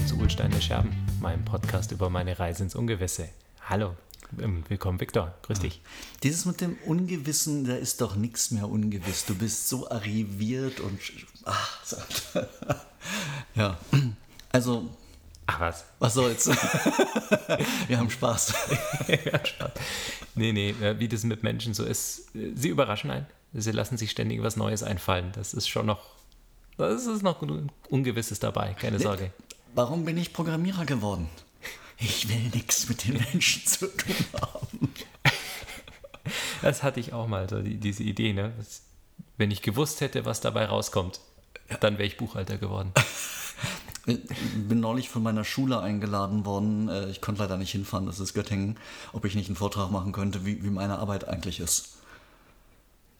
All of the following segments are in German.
Willkommen zu Ulstein der Scherben, meinem Podcast über meine Reise ins Ungewisse. Hallo, ähm, willkommen Viktor, grüß dich. Dieses mit dem Ungewissen, da ist doch nichts mehr ungewiss. Du bist so arriviert und. Ach, so. ja. Also, Ach was? was soll's? Wir haben Spaß. ja, Spaß. Nee, nee, äh, wie das mit Menschen so ist, äh, sie überraschen einen. Sie lassen sich ständig was Neues einfallen. Das ist schon noch, das ist noch Ungewisses dabei, keine Sorge. Warum bin ich Programmierer geworden? Ich will nichts mit den Menschen zu tun haben. Das hatte ich auch mal, so die, diese Idee, ne? Das, wenn ich gewusst hätte, was dabei rauskommt, dann wäre ich Buchhalter geworden. Ich bin neulich von meiner Schule eingeladen worden. Äh, Ich konnte leider nicht hinfahren, das ist Göttingen, ob ich nicht einen Vortrag machen könnte, wie, wie meine Arbeit eigentlich ist.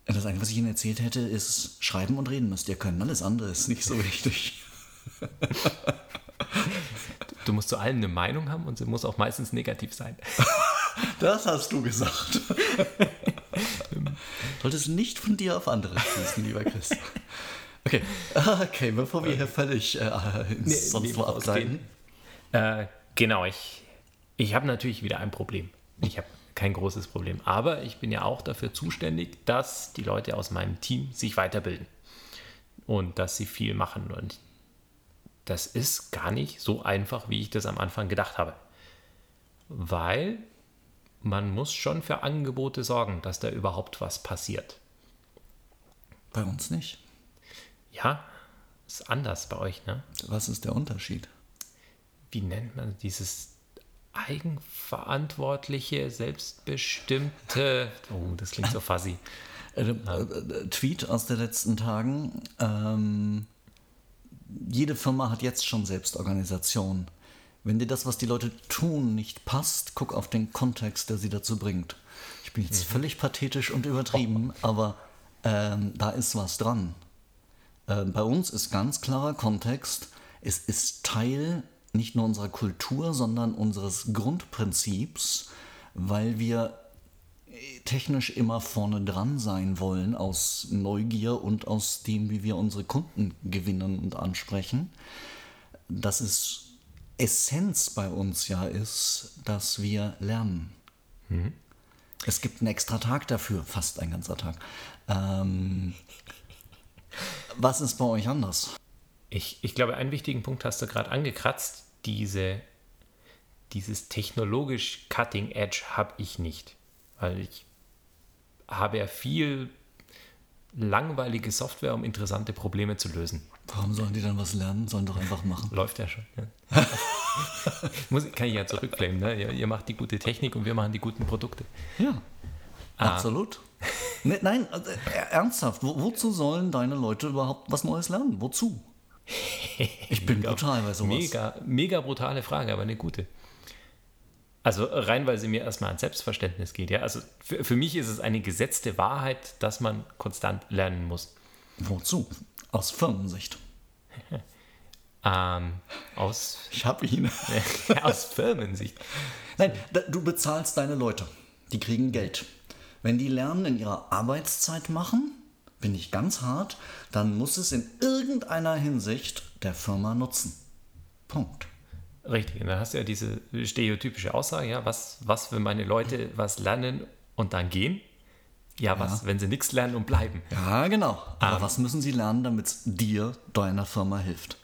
Das Einzige, was ich Ihnen erzählt hätte, ist, schreiben und reden müsst ihr können. Alles andere ist nicht so wichtig. Du musst zu allem eine Meinung haben und sie muss auch meistens negativ sein. Das hast du gesagt. Solltest nicht von dir auf andere schließen, lieber Chris. Okay, okay, bevor wir hier völlig äh, ins Nee, sonst nee, abgleiten. Äh, genau, ich, ich habe natürlich wieder ein Problem. Ich habe kein großes Problem. Aber ich bin ja auch dafür zuständig, dass die Leute aus meinem Team sich weiterbilden. Und dass sie viel machen. Und das ist gar nicht so einfach, wie ich das am Anfang gedacht habe. Weil man muss schon für Angebote sorgen, dass da überhaupt was passiert. Bei uns nicht. Ja, ist anders bei euch, ne? Was ist der Unterschied? wie nennt man dieses eigenverantwortliche, selbstbestimmte, oh, das klingt so fuzzy. Äh, äh, Tweet aus den letzten Tagen. Ähm, jede Firma hat jetzt schon Selbstorganisation. Wenn dir das, was die Leute tun, nicht passt, guck auf den Kontext, der sie dazu bringt. Ich bin jetzt völlig pathetisch und übertrieben, aber ähm, da ist was dran. Äh, bei uns ist ganz klarer Kontext, es ist Teil nicht nur unserer Kultur, sondern unseres Grundprinzips, weil wir technisch immer vorne dran sein wollen, aus Neugier und aus dem, wie wir unsere Kunden gewinnen und ansprechen, dass es Essenz bei uns ja ist, dass wir lernen. Es gibt einen extra Tag dafür, fast ein ganzer Tag. Ähm, was ist bei euch anders? Ich, ich glaube, einen wichtigen Punkt hast du gerade angekratzt. Diese, dieses technologisch Cutting Edge habe ich nicht. Weil ich habe ja viel langweilige Software, um interessante Probleme zu lösen. Warum sollen die dann was lernen? Sollen doch einfach machen. Läuft ja schon. Ja. Muss, kann ich ja zurückbleiben. Ne? Ihr, ihr macht die gute Technik und wir machen die guten Produkte. Ja, absolut. Ne, nein, also, er- ernsthaft, wo, wozu sollen deine Leute überhaupt was Neues lernen? Wozu? Ich bin brutal bei sowas. Mega, mega brutale Frage, aber eine gute. Also rein, weil sie mir erstmal ans Selbstverständnis geht. Ja? Also für, für mich ist es eine gesetzte Wahrheit, dass man konstant lernen muss. Wozu? Aus Firmensicht. Ähm, aus, Ich habe ihn. aus Firmensicht. Nein, da, du bezahlst deine Leute. Die kriegen Geld. Wenn die Lernen in ihrer Arbeitszeit machen, bin ich ganz hart, dann muss es in irgendeiner Hinsicht der Firma nutzen. Punkt. Richtig, und dann hast du ja diese stereotypische Aussage, ja, was, was für meine Leute was lernen und dann gehen? Ja, was, wenn sie nichts lernen und bleiben? Ja, genau. Aber Ähm. was müssen sie lernen, damit es dir, deiner Firma hilft?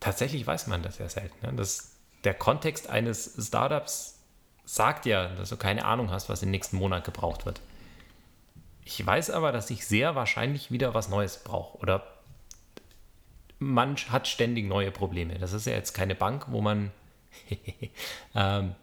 Tatsächlich weiß man das ja selten. Ne? Das, der Kontext eines Startups sagt ja, dass du keine Ahnung hast, was im nächsten Monat gebraucht wird. Ich weiß aber, dass ich sehr wahrscheinlich wieder was Neues brauche. Oder man hat ständig neue Probleme. Das ist ja jetzt keine Bank, wo man ähm,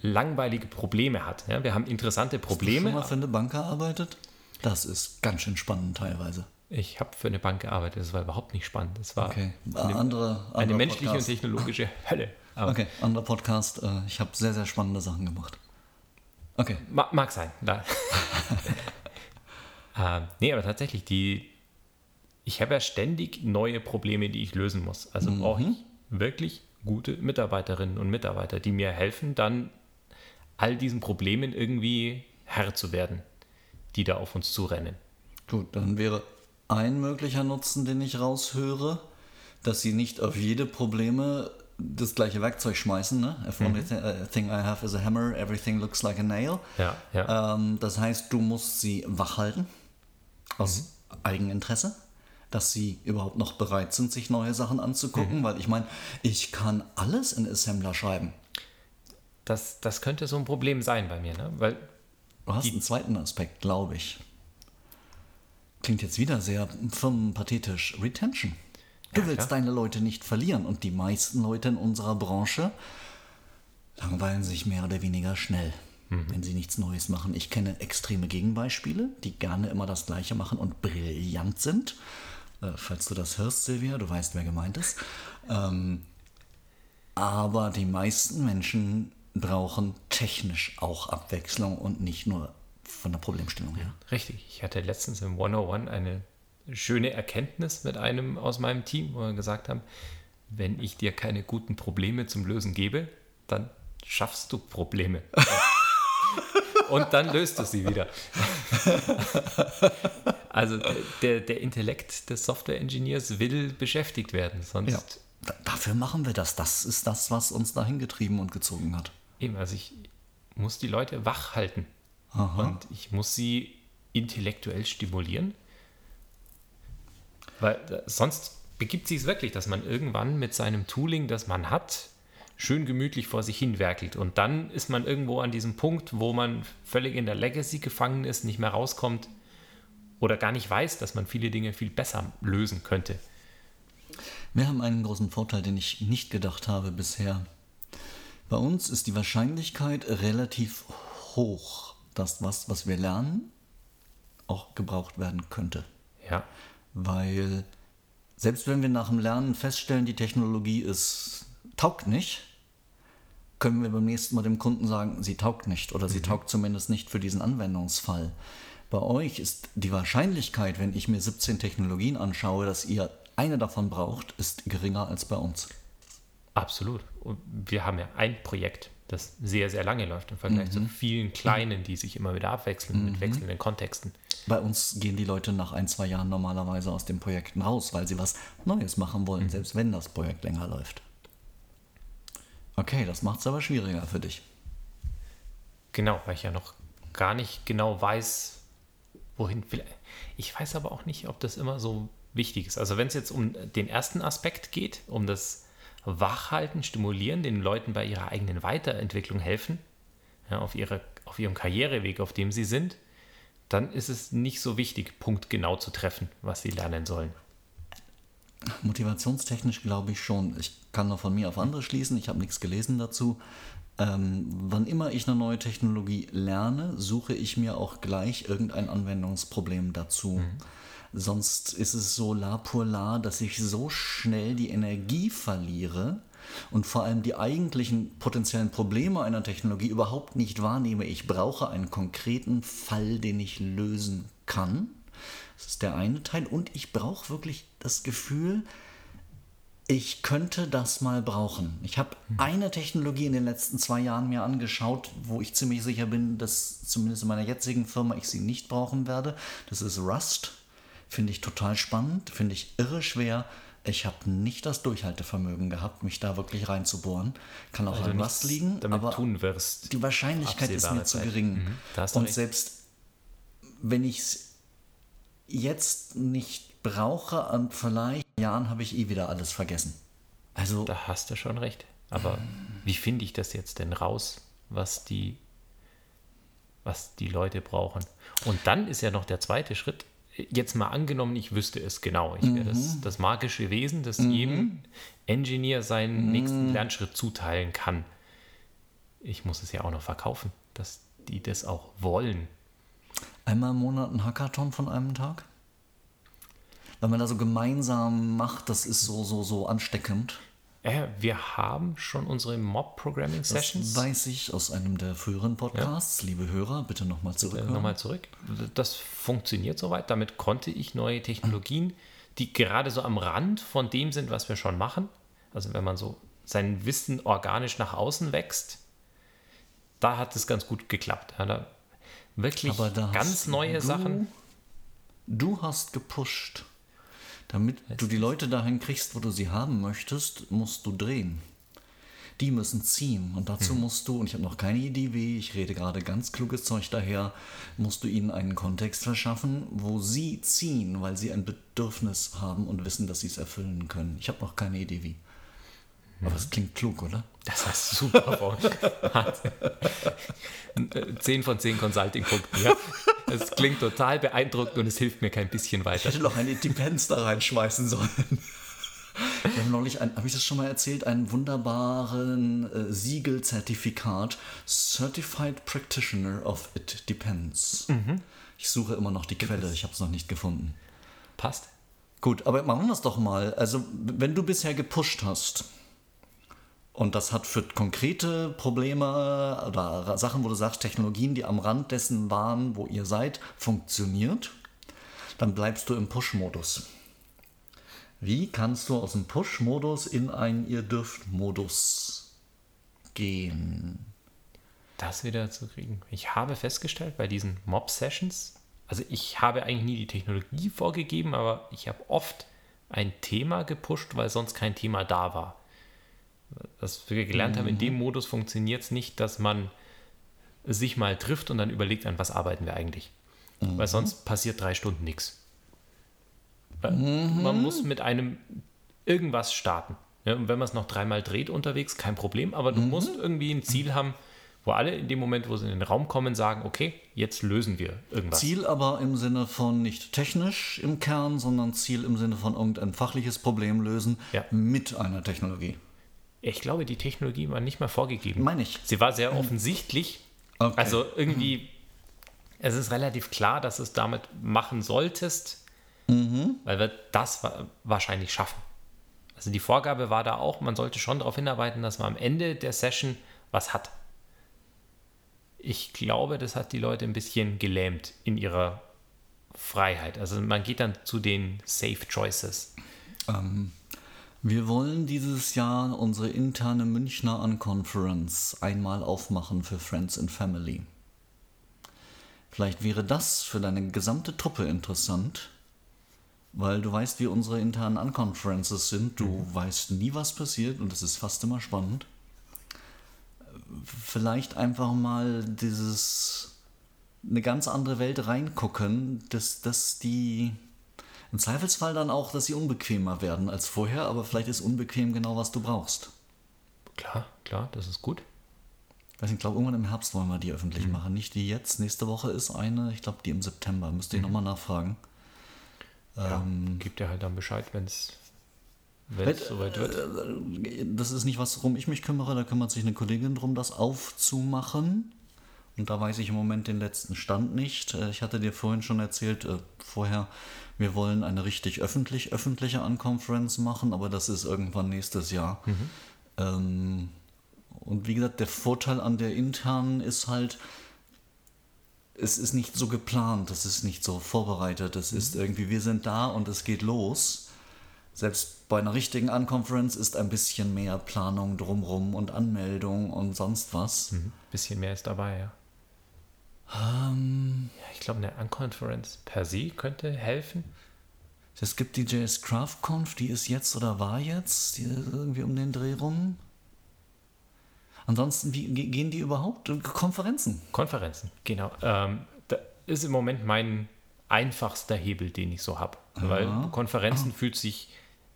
langweilige Probleme hat. Ja? Wir haben interessante Hast du schon Probleme. mal für eine Bank gearbeitet? Das ist ganz schön spannend teilweise. Ich habe für eine Bank gearbeitet. Das war überhaupt nicht spannend. Das war Okay. eine, andere, andere eine menschliche Podcast. und technologische Hölle. Aber Okay, anderer Podcast. Äh, ich habe sehr, sehr spannende Sachen gemacht. Okay. Ma mag sein. Da. ähm, nee, aber tatsächlich, die, ich habe ja ständig neue Probleme, die ich lösen muss. Also brauche ich wirklich gute Mitarbeiterinnen und Mitarbeiter, die mir helfen, dann all diesen Problemen irgendwie Herr zu werden, die da auf uns zurennen. Gut, dann wäre ein möglicher Nutzen, den ich raushöre, dass sie nicht auf jede Probleme das gleiche Werkzeug schmeißen. Ne? If only th uh, thing I have is a hammer, everything looks like a nail. Ja, ja. Ähm, das heißt, du musst sie wach halten, aus Eigeninteresse, dass sie überhaupt noch bereit sind, sich neue Sachen anzugucken, weil ich meine, ich kann alles in Assembler schreiben. Das, das könnte so ein Problem sein bei mir, ne? weil Du hast einen zweiten Aspekt, glaube ich. Klingt jetzt wieder sehr firmenpathetisch. Retention. Du Ja, willst klar. deine Leute nicht verlieren und die meisten Leute in unserer Branche langweilen sich mehr oder weniger schnell, Mhm. wenn sie nichts Neues machen. Ich kenne extreme Gegenbeispiele, die gerne immer das Gleiche machen und brillant sind. Äh, falls du das hörst, Silvia, du weißt, wer gemeint ist. Ähm, aber die meisten Menschen brauchen technisch auch Abwechslung und nicht nur von der Problemstellung her. Richtig. Ich hatte letztens im 101 eine schöne Erkenntnis mit einem aus meinem Team, wo wir gesagt haben, wenn ich dir keine guten Probleme zum Lösen gebe, dann schaffst du Probleme. Und dann löst du sie wieder. Also der, der Intellekt des Software-Engineers will beschäftigt werden, sonst Ja, da, dafür machen wir das. Das ist das, was uns dahin getrieben und gezogen hat. Eben, also ich muss die Leute wach halten. Aha. Und ich muss sie intellektuell stimulieren. Weil sonst begibt sich es wirklich, dass man irgendwann mit seinem Tooling, das man hat, schön gemütlich vor sich hin werkelt. Und dann ist man irgendwo an diesem Punkt, wo man völlig in der Legacy gefangen ist, nicht mehr rauskommt oder gar nicht weiß, dass man viele Dinge viel besser lösen könnte. Wir haben einen großen Vorteil, den ich nicht gedacht habe bisher. Bei uns ist die Wahrscheinlichkeit relativ hoch, dass was, was wir lernen, auch gebraucht werden könnte. Ja, Weil selbst wenn wir nach dem Lernen feststellen, die Technologie ist taugt nicht, können wir beim nächsten Mal dem Kunden sagen, sie taugt nicht oder sie taugt zumindest nicht für diesen Anwendungsfall. Bei euch ist die Wahrscheinlichkeit, wenn ich mir 17 Technologien anschaue, dass ihr eine davon braucht, ist geringer als bei uns. Absolut. Und wir haben ja ein Projekt, das sehr, sehr lange läuft im Vergleich zu vielen kleinen, die sich immer wieder abwechseln mit wechselnden Kontexten. Bei uns gehen die Leute nach ein, zwei Jahren normalerweise aus den Projekten raus, weil sie was Neues machen wollen, selbst wenn das Projekt länger läuft. Okay, das macht es aber schwieriger für dich. Genau, weil ich ja noch gar nicht genau weiß, wohin. Ich weiß aber auch nicht, ob das immer so wichtig ist. Also wenn es jetzt um den ersten Aspekt geht, um das Wachhalten, Stimulieren, den Leuten bei ihrer eigenen Weiterentwicklung helfen, ja, auf, ihre, auf ihrem Karriereweg, auf dem sie sind, dann ist es nicht so wichtig, punktgenau zu treffen, was sie lernen sollen. Motivationstechnisch glaube ich schon. Ich kann nur von mir auf andere schließen. Ich habe nichts gelesen dazu. Ähm, wann immer ich eine neue Technologie lerne, suche ich mir auch gleich irgendein Anwendungsproblem dazu. Sonst ist es so la pour la, dass ich so schnell die Energie verliere und vor allem die eigentlichen potenziellen Probleme einer Technologie überhaupt nicht wahrnehme. Ich brauche einen konkreten Fall, den ich lösen kann. Das ist der eine Teil. Und ich brauche wirklich das Gefühl, ich könnte das mal brauchen. Ich habe eine Technologie in den letzten zwei Jahren mir angeschaut, wo ich ziemlich sicher bin, dass zumindest in meiner jetzigen Firma ich sie nicht brauchen werde. Das ist Rust. Finde ich total spannend, finde ich irre schwer. Ich habe nicht das Durchhaltevermögen gehabt, mich da wirklich reinzubohren. Kann auch du an Rust liegen, damit aber tun wirst. die Wahrscheinlichkeit ist mir zu Zeit. gering. Mhm, Und selbst wenn ich es jetzt nicht brauche, und vielleicht Jahren habe ich eh wieder alles vergessen. Also, Da hast du schon recht. Aber wie finde ich das jetzt denn raus, was die, was die Leute brauchen? Und dann ist ja noch der zweite Schritt. Jetzt mal angenommen, ich wüsste es genau. Ich wäre das, das magische Wesen, das jedem Engineer seinen nächsten Lernschritt zuteilen kann. Ich muss es ja auch noch verkaufen, dass die das auch wollen. Einmal im Monat ein Hackathon von einem Tag? Wenn man da so gemeinsam macht, das ist so, so, so ansteckend. Äh, wir haben schon unsere Mob-Programming-Sessions. Das weiß ich aus einem der früheren Podcasts. Liebe Hörer, bitte nochmal Äh, zurückhören. Nochmal zurück. Das funktioniert soweit. Damit konnte ich neue Technologien, die gerade so am Rand von dem sind, was wir schon machen. Also wenn man so sein Wissen organisch nach außen wächst, da hat es ganz gut geklappt. Ja, da wirklich ganz neue du- Sachen. Du hast gepusht. Damit du die Leute dahin kriegst, wo du sie haben möchtest, musst du drehen. Die müssen ziehen. Und dazu Mhm. musst du, und ich habe noch keine Idee wie, ich rede gerade ganz kluges Zeug daher, musst du ihnen einen Kontext verschaffen, wo sie ziehen, weil sie ein Bedürfnis haben und wissen, dass sie es erfüllen können. Ich habe noch keine Idee wie. Aber es klingt klug, oder? Das du super vor. 10 von 10 Consulting-Punkten, ja. Es klingt total beeindruckend und es hilft mir kein bisschen Ich weiter. hätte noch ein Depends da reinschmeißen sollen. Wir haben neulich, habe ich das schon mal erzählt, einen wunderbaren äh, Siegelzertifikat Certified Practitioner of It Depends. Ich suche immer noch die Quelle, ich habe es noch nicht gefunden. Passt. Gut, aber machen wir es doch mal. Also, wenn du bisher gepusht hast und das hat für konkrete Probleme oder Sachen, wo du sagst, Technologien, die am Rand dessen waren, wo ihr seid, funktioniert, dann bleibst du im Push-Modus. Wie kannst du aus dem Push-Modus in einen Ihr dürft-Modus gehen? Das wieder zu kriegen. Ich habe festgestellt bei diesen Mob-Sessions, also ich habe eigentlich nie die Technologie vorgegeben, aber ich habe oft ein Thema gepusht, weil sonst kein Thema da war. Was wir gelernt haben, in dem Modus funktioniert es nicht, dass man sich mal trifft und dann überlegt, an was arbeiten wir eigentlich. Weil sonst passiert drei Stunden nichts. Man muss mit einem irgendwas starten. Ja, und wenn man es noch dreimal dreht unterwegs, kein Problem, aber du musst irgendwie ein Ziel haben, wo alle in dem Moment, wo sie in den Raum kommen, sagen, okay, jetzt lösen wir irgendwas. Ziel aber im Sinne von nicht technisch im Kern, sondern Ziel im Sinne von irgendein fachliches Problem lösen Ja. mit einer Technologie. Ich glaube, die Technologie war nicht mal vorgegeben. Meine ich. Sie war sehr offensichtlich. Okay. Also irgendwie, es ist relativ klar, dass du es damit machen solltest, weil wir das wa- wahrscheinlich schaffen. Also die Vorgabe war da auch, man sollte schon darauf hinarbeiten, dass man am Ende der Session was hat. Ich glaube, das hat die Leute ein bisschen gelähmt in ihrer Freiheit. Also man geht dann zu den Safe Choices. Wir wollen dieses Jahr unsere interne Münchner Unconference einmal aufmachen für Friends and Family. Vielleicht wäre das für deine gesamte Truppe interessant, weil du weißt, wie unsere internen Unconferences sind. Du weißt nie, was passiert und es ist fast immer spannend. Vielleicht einfach mal dieses eine ganz andere Welt reingucken, dass, dass die im Zweifelsfall dann auch, dass sie unbequemer werden als vorher, aber vielleicht ist unbequem genau, was du brauchst. Klar, klar, das ist gut. Ich weiß nicht, ich glaube, irgendwann im Herbst wollen wir die Mhm. öffentlich machen. Nicht die jetzt. Nächste Woche ist eine, ich glaube, die im September. Müsste ich Mhm. nochmal nachfragen. Ja, Ähm, gibt dir halt dann Bescheid, wenn es soweit wird. Das ist nicht was, worum ich mich kümmere. Da kümmert sich eine Kollegin drum, das aufzumachen. Und da weiß ich im Moment den letzten Stand nicht. Äh, Ich hatte dir vorhin schon erzählt, äh, vorher, wir wollen eine richtig öffentlich, öffentliche Unconference machen, aber das ist irgendwann nächstes Jahr. Ähm, und wie gesagt, der Vorteil an der internen ist halt, es ist nicht so geplant, es ist nicht so vorbereitet, es ist irgendwie, wir sind da und es geht los. Selbst bei einer richtigen Unconference ist ein bisschen mehr Planung drumrum und Anmeldung und sonst was. Ein bisschen mehr ist dabei, ja. Ähm, ja ich glaube, eine Unconference per se könnte helfen. es gibt die JS Craft Conf, die ist jetzt oder war jetzt, die ist irgendwie um den Dreh rum. Ansonsten, wie ge- gehen die überhaupt? Konferenzen. Konferenzen, genau. Ähm, da ist im Moment mein einfachster Hebel, den ich so habe. Weil Konferenzen fühlt sich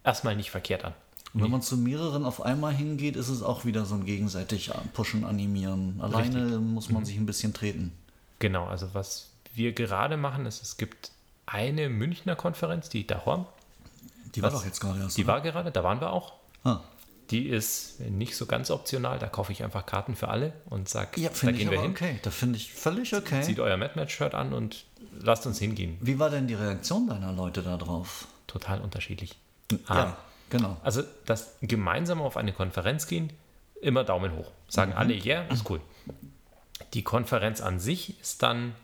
erstmal nicht verkehrt an. Und wenn man zu mehreren auf einmal hingeht, ist es auch wieder so ein gegenseitig pushen, animieren. Alleine muss man sich ein bisschen treten. Genau, also was wir gerade machen, ist, es gibt eine Münchner Konferenz, die Dahorm. Die war Was? doch jetzt gerade erst. Die oder? war gerade, da waren wir auch. Ah. Die ist nicht so ganz optional, da kaufe ich einfach Karten für alle und sage, Ja, da gehen wir hin. okay. Da finde ich völlig okay. Zieht euer Madmatch-Shirt an und lasst uns hingehen. Wie war denn die Reaktion deiner Leute da drauf? Total unterschiedlich. Ja, genau. Also das gemeinsam auf eine Konferenz gehen, immer Daumen hoch. Sagen alle, ja, yeah, ist cool. Die Konferenz an sich ist dann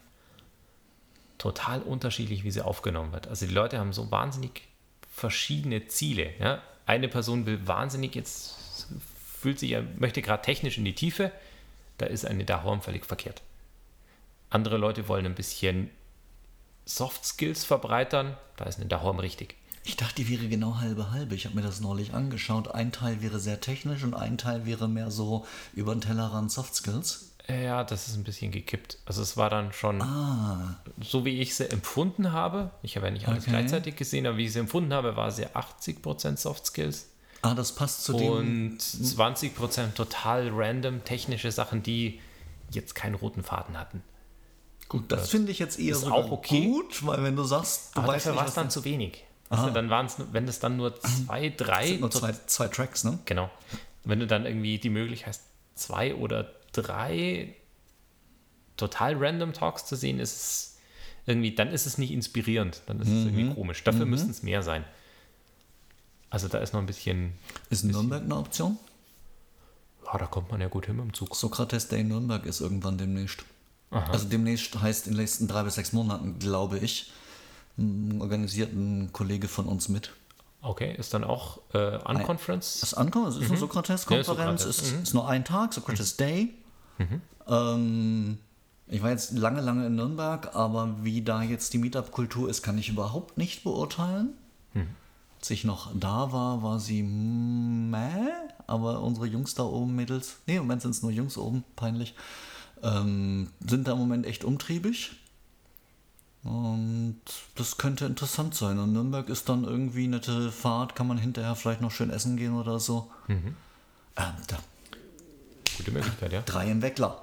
total unterschiedlich, wie sie aufgenommen wird. Also die Leute haben so wahnsinnig verschiedene Ziele. Ja? Eine Person will wahnsinnig jetzt, fühlt sich, möchte gerade technisch in die Tiefe, da ist eine Dahorm völlig verkehrt. Andere Leute wollen ein bisschen Soft Skills verbreitern, da ist eine Dahorm richtig. Ich dachte, die wäre genau halbe halbe. Ich habe mir das neulich angeschaut. Ein Teil wäre sehr technisch und ein Teil wäre mehr so über den Tellerrand Soft Skills. Ja, das ist ein bisschen gekippt. Also es war dann schon, Ah, so wie ich sie empfunden habe, ich habe ja nicht alles Okay. gleichzeitig gesehen, aber wie ich sie empfunden habe, war sie 80% Soft Skills ah das passt zu dem. und 20% total random technische Sachen, die jetzt keinen roten Faden hatten. Gut, das finde ich jetzt eher auch okay. gut, weil wenn du sagst, du Aber weißt dafür war es dann das- zu wenig. Also dann waren es, wenn es dann nur zwei, drei, sind nur zwei, zwei Tracks, ne? genau. Wenn du dann irgendwie die Möglichkeit hast, zwei oder drei total random Talks zu sehen, ist es irgendwie, dann ist es nicht inspirierend, dann ist es Mhm. irgendwie komisch. Dafür müssten es mehr sein. Also da ist noch ein bisschen, Ist Nürnberg eine Option? ja, da kommt man ja gut hin mit dem Zug. Sokrates Day Nürnberg ist irgendwann demnächst. Also demnächst heißt in den nächsten drei bis sechs Monaten, glaube ich. Organisiert ein Kollege von uns mit. Okay, ist dann auch äh, Unconference? Das ankommt, es ist eine Sokrates-Konferenz, Ja, es Sokrates, ist, ist nur ein Tag, Sokrates Day. Ähm, ich war jetzt lange, lange in Nürnberg, aber wie da jetzt die Meetup-Kultur ist, kann ich überhaupt nicht beurteilen. Als ich noch da war, war sie meh, aber unsere Jungs da oben, Mädels, nee, im Moment sind es nur Jungs oben, peinlich, ähm, sind da im Moment echt umtriebig. Und das könnte interessant sein. Und Nürnberg ist dann irgendwie eine nette Fahrt, kann man hinterher vielleicht noch schön essen gehen oder so. Ähm, da, Gute Möglichkeit, ja. drei im Weckler.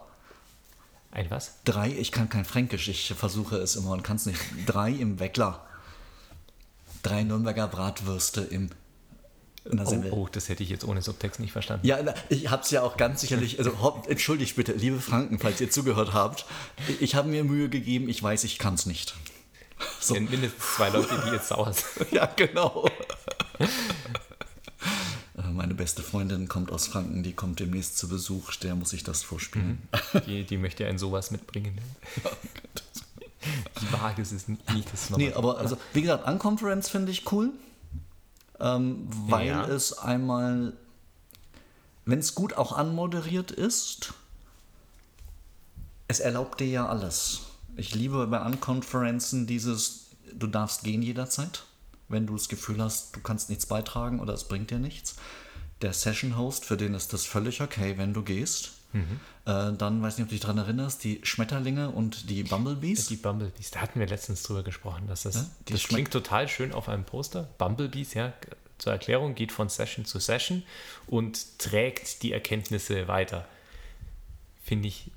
Ein was? Drei, ich kann kein Fränkisch, ich versuche es immer und kann es nicht. Drei im Weckler. Drei Nürnberger Bratwürste im. In der Oh, oh, das hätte ich jetzt ohne Subtext nicht verstanden. Ja, ich habe es ja auch ganz sicherlich, also entschuldigt bitte, liebe Franken, falls ihr zugehört habt. Ich, habe mir Mühe gegeben, ich weiß, ich kann es nicht. Es sind mindestens zwei Leute, die jetzt sauer sind. Ja, genau. Meine beste Freundin kommt aus Franken, die kommt demnächst zu Besuch, der muss ich das vorspielen. Die, die möchte einen sowas mitbringen. Die Waage ist es nicht, nicht das Nee, aber also, wie gesagt, Unconference finde ich cool, ähm, weil Ja. es einmal, wenn es gut auch anmoderiert ist, es erlaubt dir ja alles. Ich liebe bei Unconferenzen dieses, du darfst gehen jederzeit, wenn du das Gefühl hast, du kannst nichts beitragen oder es bringt dir nichts. Der Session-Host, für den ist das völlig okay, wenn du gehst. Äh, dann, weiß nicht, ob du dich daran erinnerst, die Schmetterlinge und die Bumblebees. Die Bumblebees, da hatten wir letztens drüber gesprochen, dass das, Ja, das klingt total schön auf einem Poster. Bumblebees, ja, zur Erklärung, geht von Session zu Session und trägt die Erkenntnisse weiter. Finde ich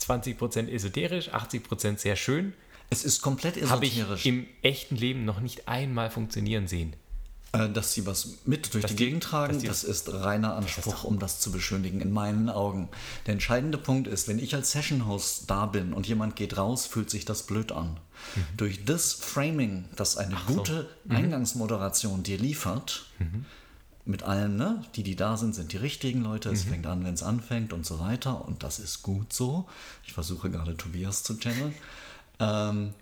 20% esoterisch, 80% sehr schön. Es ist komplett Habe ich esoterisch. im echten Leben noch nicht einmal funktionieren sehen. Äh, dass sie was mit durch Dass die Gegend tragen, die- das ist reiner Anspruch, um das zu beschönigen, in meinen Augen. Der entscheidende Punkt ist, wenn ich als Session-Host da bin und jemand geht raus, fühlt sich das blöd an. Durch das Framing, das eine gute Eingangsmoderation dir liefert, mit allen, ne, die, die da sind, sind die richtigen Leute, es fängt an, wenn es anfängt und so weiter und das ist gut so. Ich versuche gerade Tobias zu channeln. Ähm,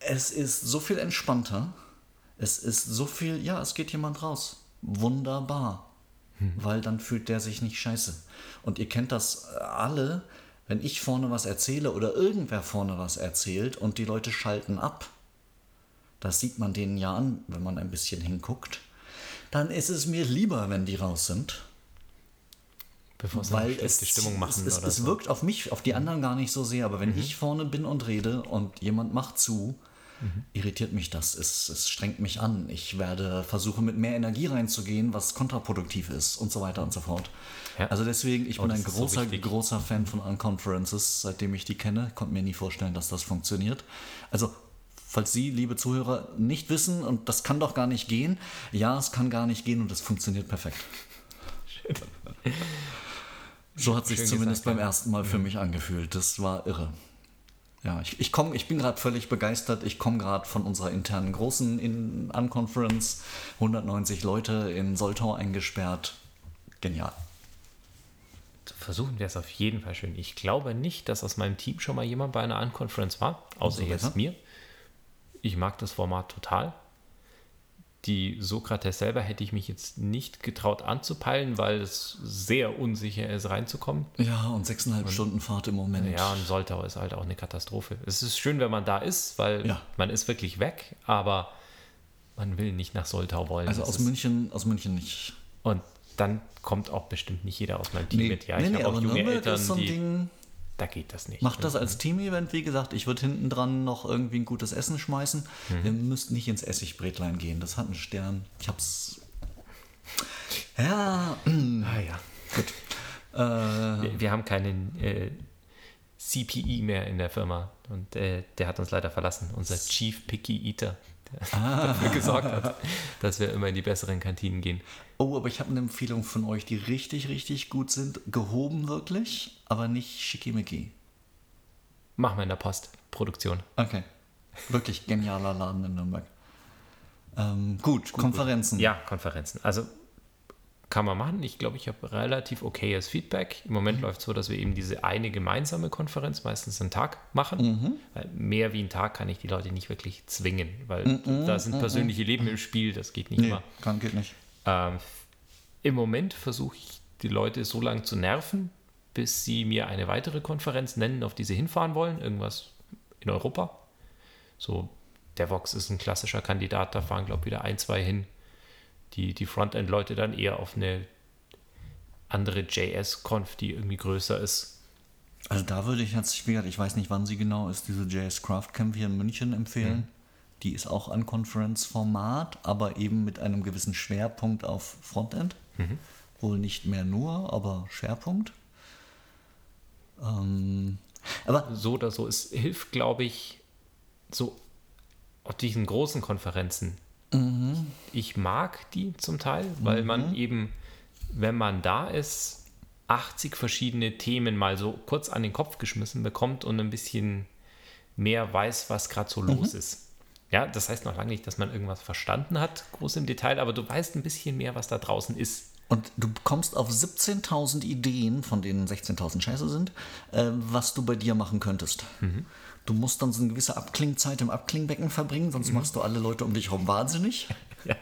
es ist so viel entspannter. Es ist so viel, ja, es geht jemand raus. Wunderbar. Weil dann fühlt der sich nicht scheiße. Und ihr kennt das äh, alle, wenn ich vorne was erzähle oder irgendwer vorne was erzählt und die Leute schalten ab. Das sieht man denen ja an, wenn man ein bisschen hinguckt. Dann ist es mir lieber, wenn die raus sind. Bevor eine Weil es, Stimmung machen es, es, oder es so. Mhm. wirkt auf mich, auf die anderen gar nicht so sehr, aber wenn ich vorne bin und rede und jemand macht zu, Mhm. irritiert mich das. Es, es strengt mich an. Ich werde versuchen, mit mehr Energie reinzugehen, was kontraproduktiv ist und so weiter und so fort. Ja. Also deswegen, ich Oh, bin ein ist so großer, großer Fan von Unconferences, seitdem ich die kenne. Konnte mir nie vorstellen, dass das funktioniert. Also, falls Sie, liebe Zuhörer, nicht wissen, und das kann doch gar nicht gehen, ja, es kann gar nicht gehen und es funktioniert perfekt. So hat sich zumindest gesagt, beim ja. ersten Mal für mich angefühlt. Das war irre. Ja, ich, ich, komm, ich bin gerade völlig begeistert. Ich komme gerade von unserer internen großen in Unconference. 190 Leute in Soltau eingesperrt. Genial. Versuchen wir es auf jeden Fall schön. Ich glaube nicht, dass aus meinem Team schon mal jemand bei einer Unconference war, außer Umso jetzt mir. Ich mag das Format total. Die Sokrates selber hätte ich mich jetzt nicht getraut anzupeilen, weil es sehr unsicher ist, reinzukommen. Ja, und sechseinhalb Stunden Fahrt im Moment. Ja, und Soltau ist halt auch eine Katastrophe. Es ist schön, wenn man da ist, weil Ja. man ist wirklich weg, aber man will nicht nach Soltau wollen. Also Das aus München, aus München nicht. Und dann kommt auch bestimmt nicht jeder aus meinem Team mit. Ja, ich nee, habe auch junge Nürnberg Eltern, ist so ein die. Ding. Da geht das nicht. Macht das als Team-Event, wie gesagt. Ich würde hinten dran noch irgendwie ein gutes Essen schmeißen. Mhm. Wir müssten nicht ins Essigbrätlein gehen. Das hat einen Stern. Ich hab's. Ja, Ah ja. äh, Wir, wir haben keinen äh, CPE mehr in der Firma und äh, der hat uns leider verlassen. Unser Chief Picky Eater, Ah. dafür gesorgt hat, dass wir immer in die besseren Kantinen gehen. oh, aber ich habe eine Empfehlung von euch, die richtig, richtig gut sind. Gehoben wirklich, aber nicht schickimicki. Machen wir in der Postproduktion. Okay. Wirklich genialer Laden in Nürnberg. Ähm, gut, Konferenzen. Ja, Konferenzen. Also kann man machen. Ich glaube, ich habe relativ okayes Feedback. Im Mhm. Moment läuft es so, dass wir eben diese eine gemeinsame Konferenz meistens einen Tag machen. Mhm. Weil mehr wie einen Tag kann ich die Leute nicht wirklich zwingen, weil Mhm, da sind persönliche Leben im Spiel. Das geht nicht Nee, immer. kann, geht nicht. Ähm, Im Moment versuche ich die Leute so lange zu nerven, bis sie mir eine weitere Konferenz nennen, auf die sie hinfahren wollen. Irgendwas in Europa. So, DevOps ist ein klassischer Kandidat, da fahren, glaube ich, wieder ein, zwei hin. Die, die Frontend-Leute dann eher auf eine andere JS-Conf, die irgendwie größer ist. Also da würde ich jetzt, ich weiß nicht, wann sie genau ist, diese JS Craft Camp hier in München empfehlen. Die ist auch ein Conference-Format, aber eben mit einem gewissen Schwerpunkt auf Frontend. Wohl nicht mehr nur, aber Schwerpunkt. Ähm, aber So oder so, es hilft, glaube ich, so auf diesen großen Konferenzen. Ich mag die zum Teil, weil man eben, wenn man da ist, 80 verschiedene Themen mal so kurz an den Kopf geschmissen bekommt und ein bisschen mehr weiß, was gerade so los ist. Ja, das heißt noch lange nicht, dass man irgendwas verstanden hat, groß im Detail, aber du weißt ein bisschen mehr, was da draußen ist. Und du kommst auf 17.000 Ideen, von denen 16.000 scheiße sind, äh, was du bei dir machen könntest. Du musst dann so eine gewisse Abklingzeit im Abklingbecken verbringen, sonst machst du alle Leute um dich herum wahnsinnig. Ja,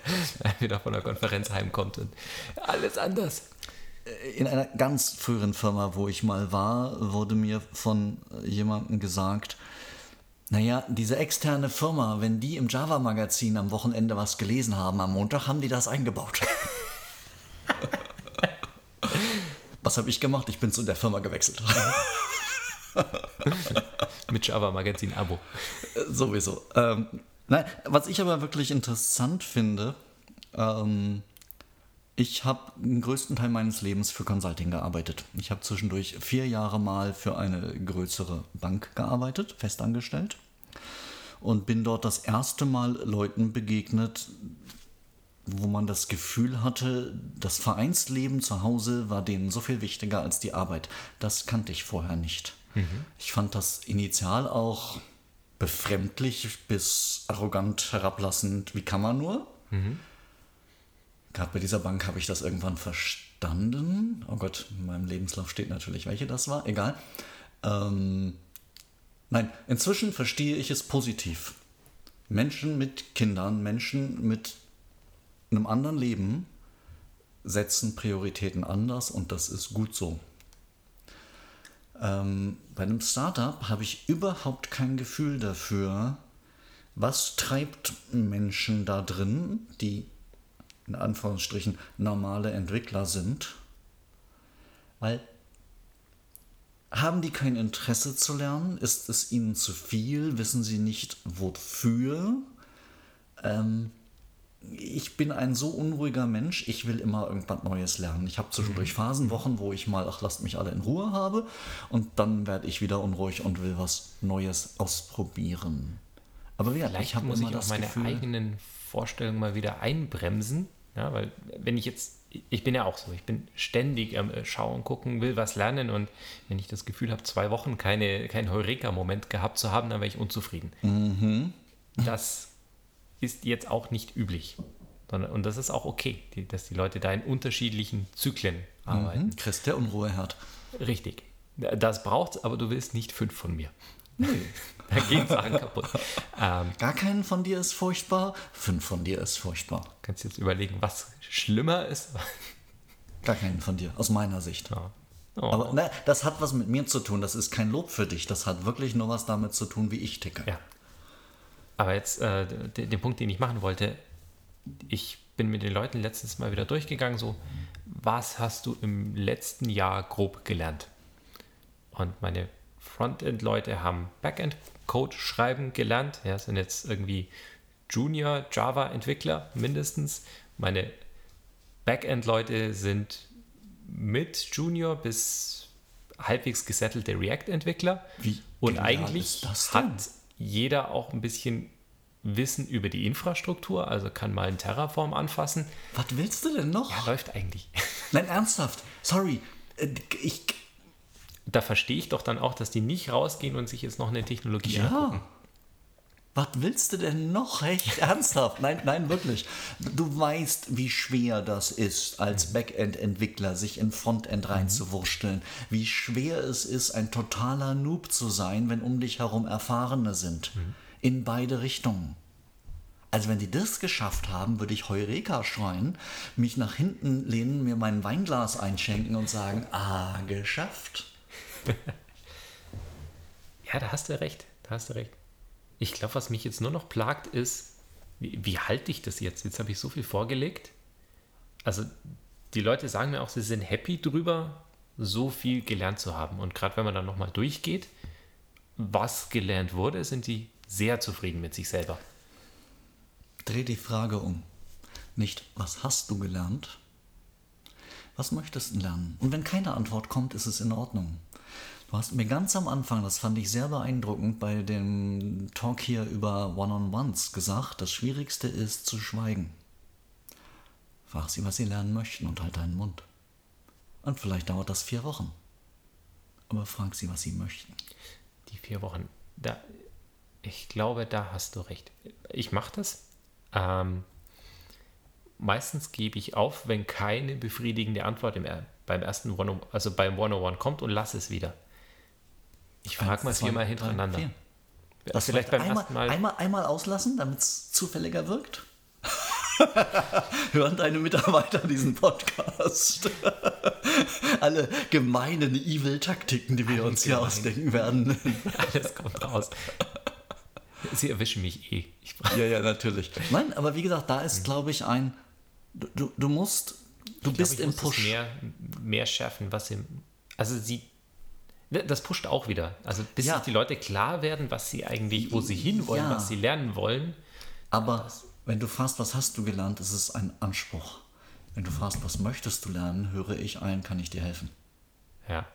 wieder von der Konferenz heimkommt und alles anders. In einer ganz früheren Firma, wo ich mal war, wurde mir von jemandem gesagt, naja, diese externe Firma, wenn die im Java-Magazin am Wochenende was gelesen haben, am Montag haben die das eingebaut. was habe ich gemacht? Ich bin zu der Firma gewechselt. Mit Java Magazin Abo. Sowieso. Ähm, nein, was ich aber wirklich interessant finde, ähm, ich habe den größten Teil meines Lebens für Consulting gearbeitet. Ich habe zwischendurch vier Jahre mal für eine größere Bank gearbeitet, festangestellt. Und bin dort das erste Mal Leuten begegnet, wo man das Gefühl hatte, das Vereinsleben zu Hause war denen so viel wichtiger als die Arbeit. Das kannte ich vorher nicht. Ich fand das initial auch befremdlich bis arrogant herablassend. Wie kann man nur? Gerade bei dieser Bank habe ich das irgendwann verstanden. Oh Gott, in meinem Lebenslauf steht natürlich, welche das war. Egal. Ähm, nein, inzwischen verstehe ich es positiv. Menschen mit Kindern, Menschen mit einem anderen Leben setzen Prioritäten anders und das ist gut so. Ähm, bei einem Startup habe ich überhaupt kein Gefühl dafür, was treibt Menschen da drin, die in Anführungsstrichen normale Entwickler sind, weil haben die kein Interesse zu lernen? Ist es ihnen zu viel? Wissen sie nicht wofür? Ähm, ich bin ein so unruhiger Mensch, ich will immer irgendwas Neues lernen. Ich habe zwischendurch Phasen, Wochen, wo ich mal, ach, lasst mich alle in Ruhe habe und dann werde ich wieder unruhig und will was Neues ausprobieren. Aber ja, ich Vielleicht habe muss immer ich auch meine Gefühl, eigenen Vorstellungen mal wieder einbremsen. Ja, weil wenn ich jetzt, ich bin ja auch so, ich bin ständig am äh, Schauen, gucken, will was lernen und wenn ich das Gefühl habe, zwei Wochen keine, keinen Heureka-Moment gehabt zu haben, dann wäre ich unzufrieden. Mhm. Das ist jetzt auch nicht üblich. Sondern, und das ist auch okay, die, dass die Leute da in unterschiedlichen Zyklen arbeiten. Hm, Chris, der Unruheherd. Richtig. Das braucht aber du willst nicht fünf von mir. da gehen Sachen kaputt. Ähm, Gar keinen von dir ist furchtbar, fünf von dir ist furchtbar. kannst jetzt überlegen, was schlimmer ist. Gar keinen von dir, aus meiner Sicht. Ja. Oh, Aber ne, das hat was mit mir zu tun, das ist kein Lob für dich, das hat wirklich nur was damit zu tun, wie ich ticke. ja. Aber jetzt äh, den, den Punkt, den ich machen wollte, ich bin mit den Leuten letztens mal wieder durchgegangen, so, was hast du im letzten Jahr grob gelernt? Und meine Frontend-Leute haben Backend-Code schreiben gelernt, ja, sind jetzt irgendwie Junior Java-Entwickler mindestens. Meine Backend-Leute sind mit Junior bis halbwegs gesettelte React-Entwickler. Wie Und eigentlich hat jeder auch ein bisschen Wissen über die Infrastruktur, also kann mal ein Terraform anfassen. Was willst du denn noch? Ja, läuft eigentlich. Nein, ernsthaft. Sorry. Äh, Ich, Da verstehe ich doch dann auch, dass die nicht rausgehen und sich jetzt noch eine Technologie angucken. Was willst du denn noch? Echt ernsthaft? Nein, nein, wirklich. Du weißt, wie schwer das ist, als Backend-Entwickler sich in Frontend reinzuwursteln. Wie schwer es ist, ein totaler Noob zu sein, wenn um dich herum Erfahrene sind. In beide Richtungen. Also wenn die das geschafft haben, würde ich Heureka schreien, mich nach hinten lehnen, mir mein Weinglas einschenken und sagen, ah, geschafft. Ja, da hast du recht. Da hast du recht. Ich glaube, was mich jetzt nur noch plagt, ist, wie, wie halte ich das jetzt? Jetzt habe ich so viel vorgelegt. Also, die Leute sagen mir auch, sie sind happy drüber, so viel gelernt zu haben. Und gerade wenn man dann nochmal durchgeht, was gelernt wurde, sind sie sehr zufrieden mit sich selber. Dreh die Frage um. Nicht, was hast du gelernt? Was möchtest du lernen? Und wenn keine Antwort kommt, ist es in Ordnung. Du hast mir ganz am Anfang, das fand ich sehr beeindruckend, bei dem Talk hier über One-on-Ones gesagt, das Schwierigste ist zu schweigen. Frag sie, was sie lernen möchten und halt deinen Mund. Und vielleicht dauert das vier Wochen. Aber frag sie, was sie möchten. Die vier Wochen, da, ich glaube, da hast du recht. Ich mache das. Ähm, meistens gebe ich auf, wenn keine befriedigende Antwort im, beim ersten One, also beim 101 kommt und lasse es wieder. Ich frage mal viermal drei, hintereinander. vier. Ja, Das vielleicht beim einmal, ersten Mal. Einmal, einmal auslassen, damit es zufälliger wirkt. Hören deine Mitarbeiter diesen Podcast? Alle gemeinen Evil-Taktiken, die wir uns hier gemein. ausdenken werden. Alles kommt raus. Sie erwischen mich eh. Ja, ja, natürlich. Nein, aber wie gesagt, da ist, glaube ich, ein. Du, du, musst. Du ich bist glaube, ich im Push. Mehr, mehr schärfen, was sie. Also sie. Das pusht auch wieder. Also bis Ja. sich die Leute klar werden, was sie eigentlich, wo sie hinwollen, Ja. was sie lernen wollen. Aber wenn du fragst, was hast du gelernt, ist es ein Anspruch. Wenn du fragst, was möchtest du lernen, höre ich ein, kann ich dir helfen. Ja.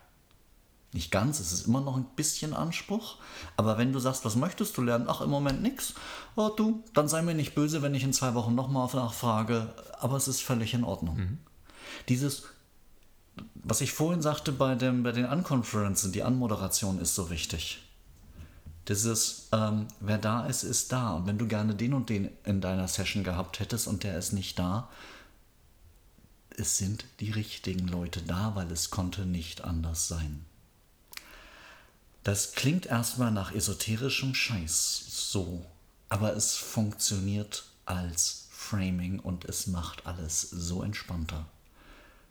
Nicht ganz, es ist immer noch ein bisschen Anspruch. Aber wenn du sagst, was möchtest du lernen? Ach, im Moment nix. Oh, du, dann sei mir nicht böse, wenn ich in zwei Wochen nochmal nachfrage. Aber es ist völlig in Ordnung. Dieses, was ich vorhin sagte bei, dem, bei den Unconferences, die Anmoderation ist so wichtig. Dieses, ähm, wer da ist, ist da. Und wenn du gerne den und den in deiner Session gehabt hättest und der ist nicht da, es sind die richtigen Leute da, weil es konnte nicht anders sein. Das klingt erstmal nach esoterischem Scheiß so, aber es funktioniert als Framing und es macht alles so entspannter.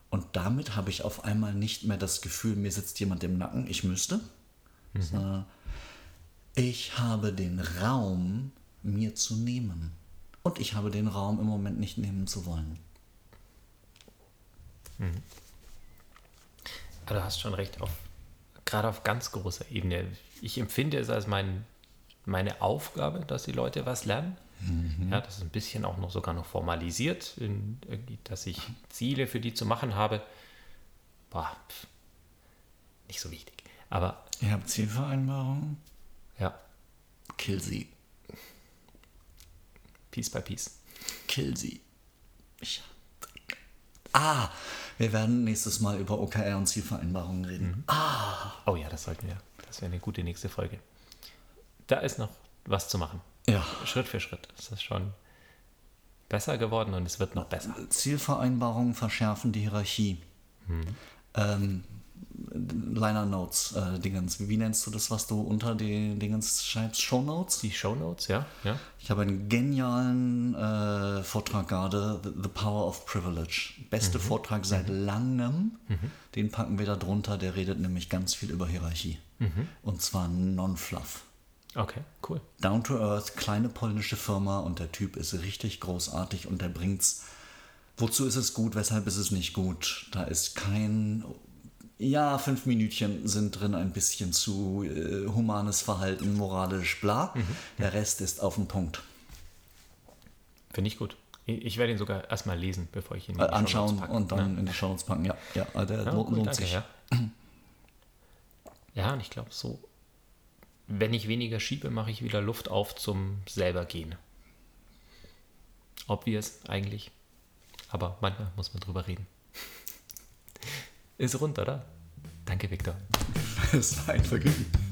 Und damit habe ich auf einmal nicht mehr das Gefühl, mir sitzt jemand im Nacken, ich müsste, sondern ich habe den Raum, mir zu nehmen. Und ich habe den Raum im Moment nicht nehmen zu wollen. Aber du hast schon recht, auf, gerade auf ganz großer Ebene. Ich empfinde es als mein, meine Aufgabe, dass die Leute was lernen. Ja, das ist ein bisschen auch noch sogar noch formalisiert, in, dass ich Ziele für die zu machen habe. Boah, pf, nicht so wichtig. Aber Ihr habt Zielvereinbarungen? ja, Kill sie. Piece by Piece. Kill sie. Ich ah, wir werden nächstes Mal über OKR und Zielvereinbarungen reden. Oh ja, das sollten wir. Das wäre eine gute nächste Folge. Da ist noch was zu machen. Ja. Schritt für Schritt. Es ist schon besser geworden und es wird noch besser. Zielvereinbarungen verschärfen die Hierarchie. Ähm, Liner Notes, äh, Dingens. Wie nennst du das, was du unter den Dingens schreibst? Show Notes? Die Shownotes, ja? ja? Ich habe einen genialen äh, Vortrag gerade, The, The Power of Privilege. Beste Vortrag seit langem. Den packen wir da drunter, der redet nämlich ganz viel über Hierarchie. Und zwar non-fluff. Okay, cool. Down to Earth, kleine polnische Firma und der Typ ist richtig großartig und der bringt's. Wozu ist es gut, weshalb ist es nicht gut? Da ist kein. Ja, fünf Minütchen sind drin, ein bisschen zu äh, humanes Verhalten, moralisch, bla. Der Rest ist auf den Punkt. Finde ich gut. Ich werde ihn sogar erstmal lesen, bevor ich ihn Äh, anschauen packe. und dann Ja. in die Shownotes packen. Ja, ja, der Ja, lohnt, lohnt danke, sich. Ja, ja und ich glaube, so, wenn ich weniger schiebe, mache ich wieder Luft auf zum selber gehen. Obvious eigentlich. Aber manchmal muss man drüber reden. Ist rund, oder? Danke, Victor. Es war ein Vergnügen.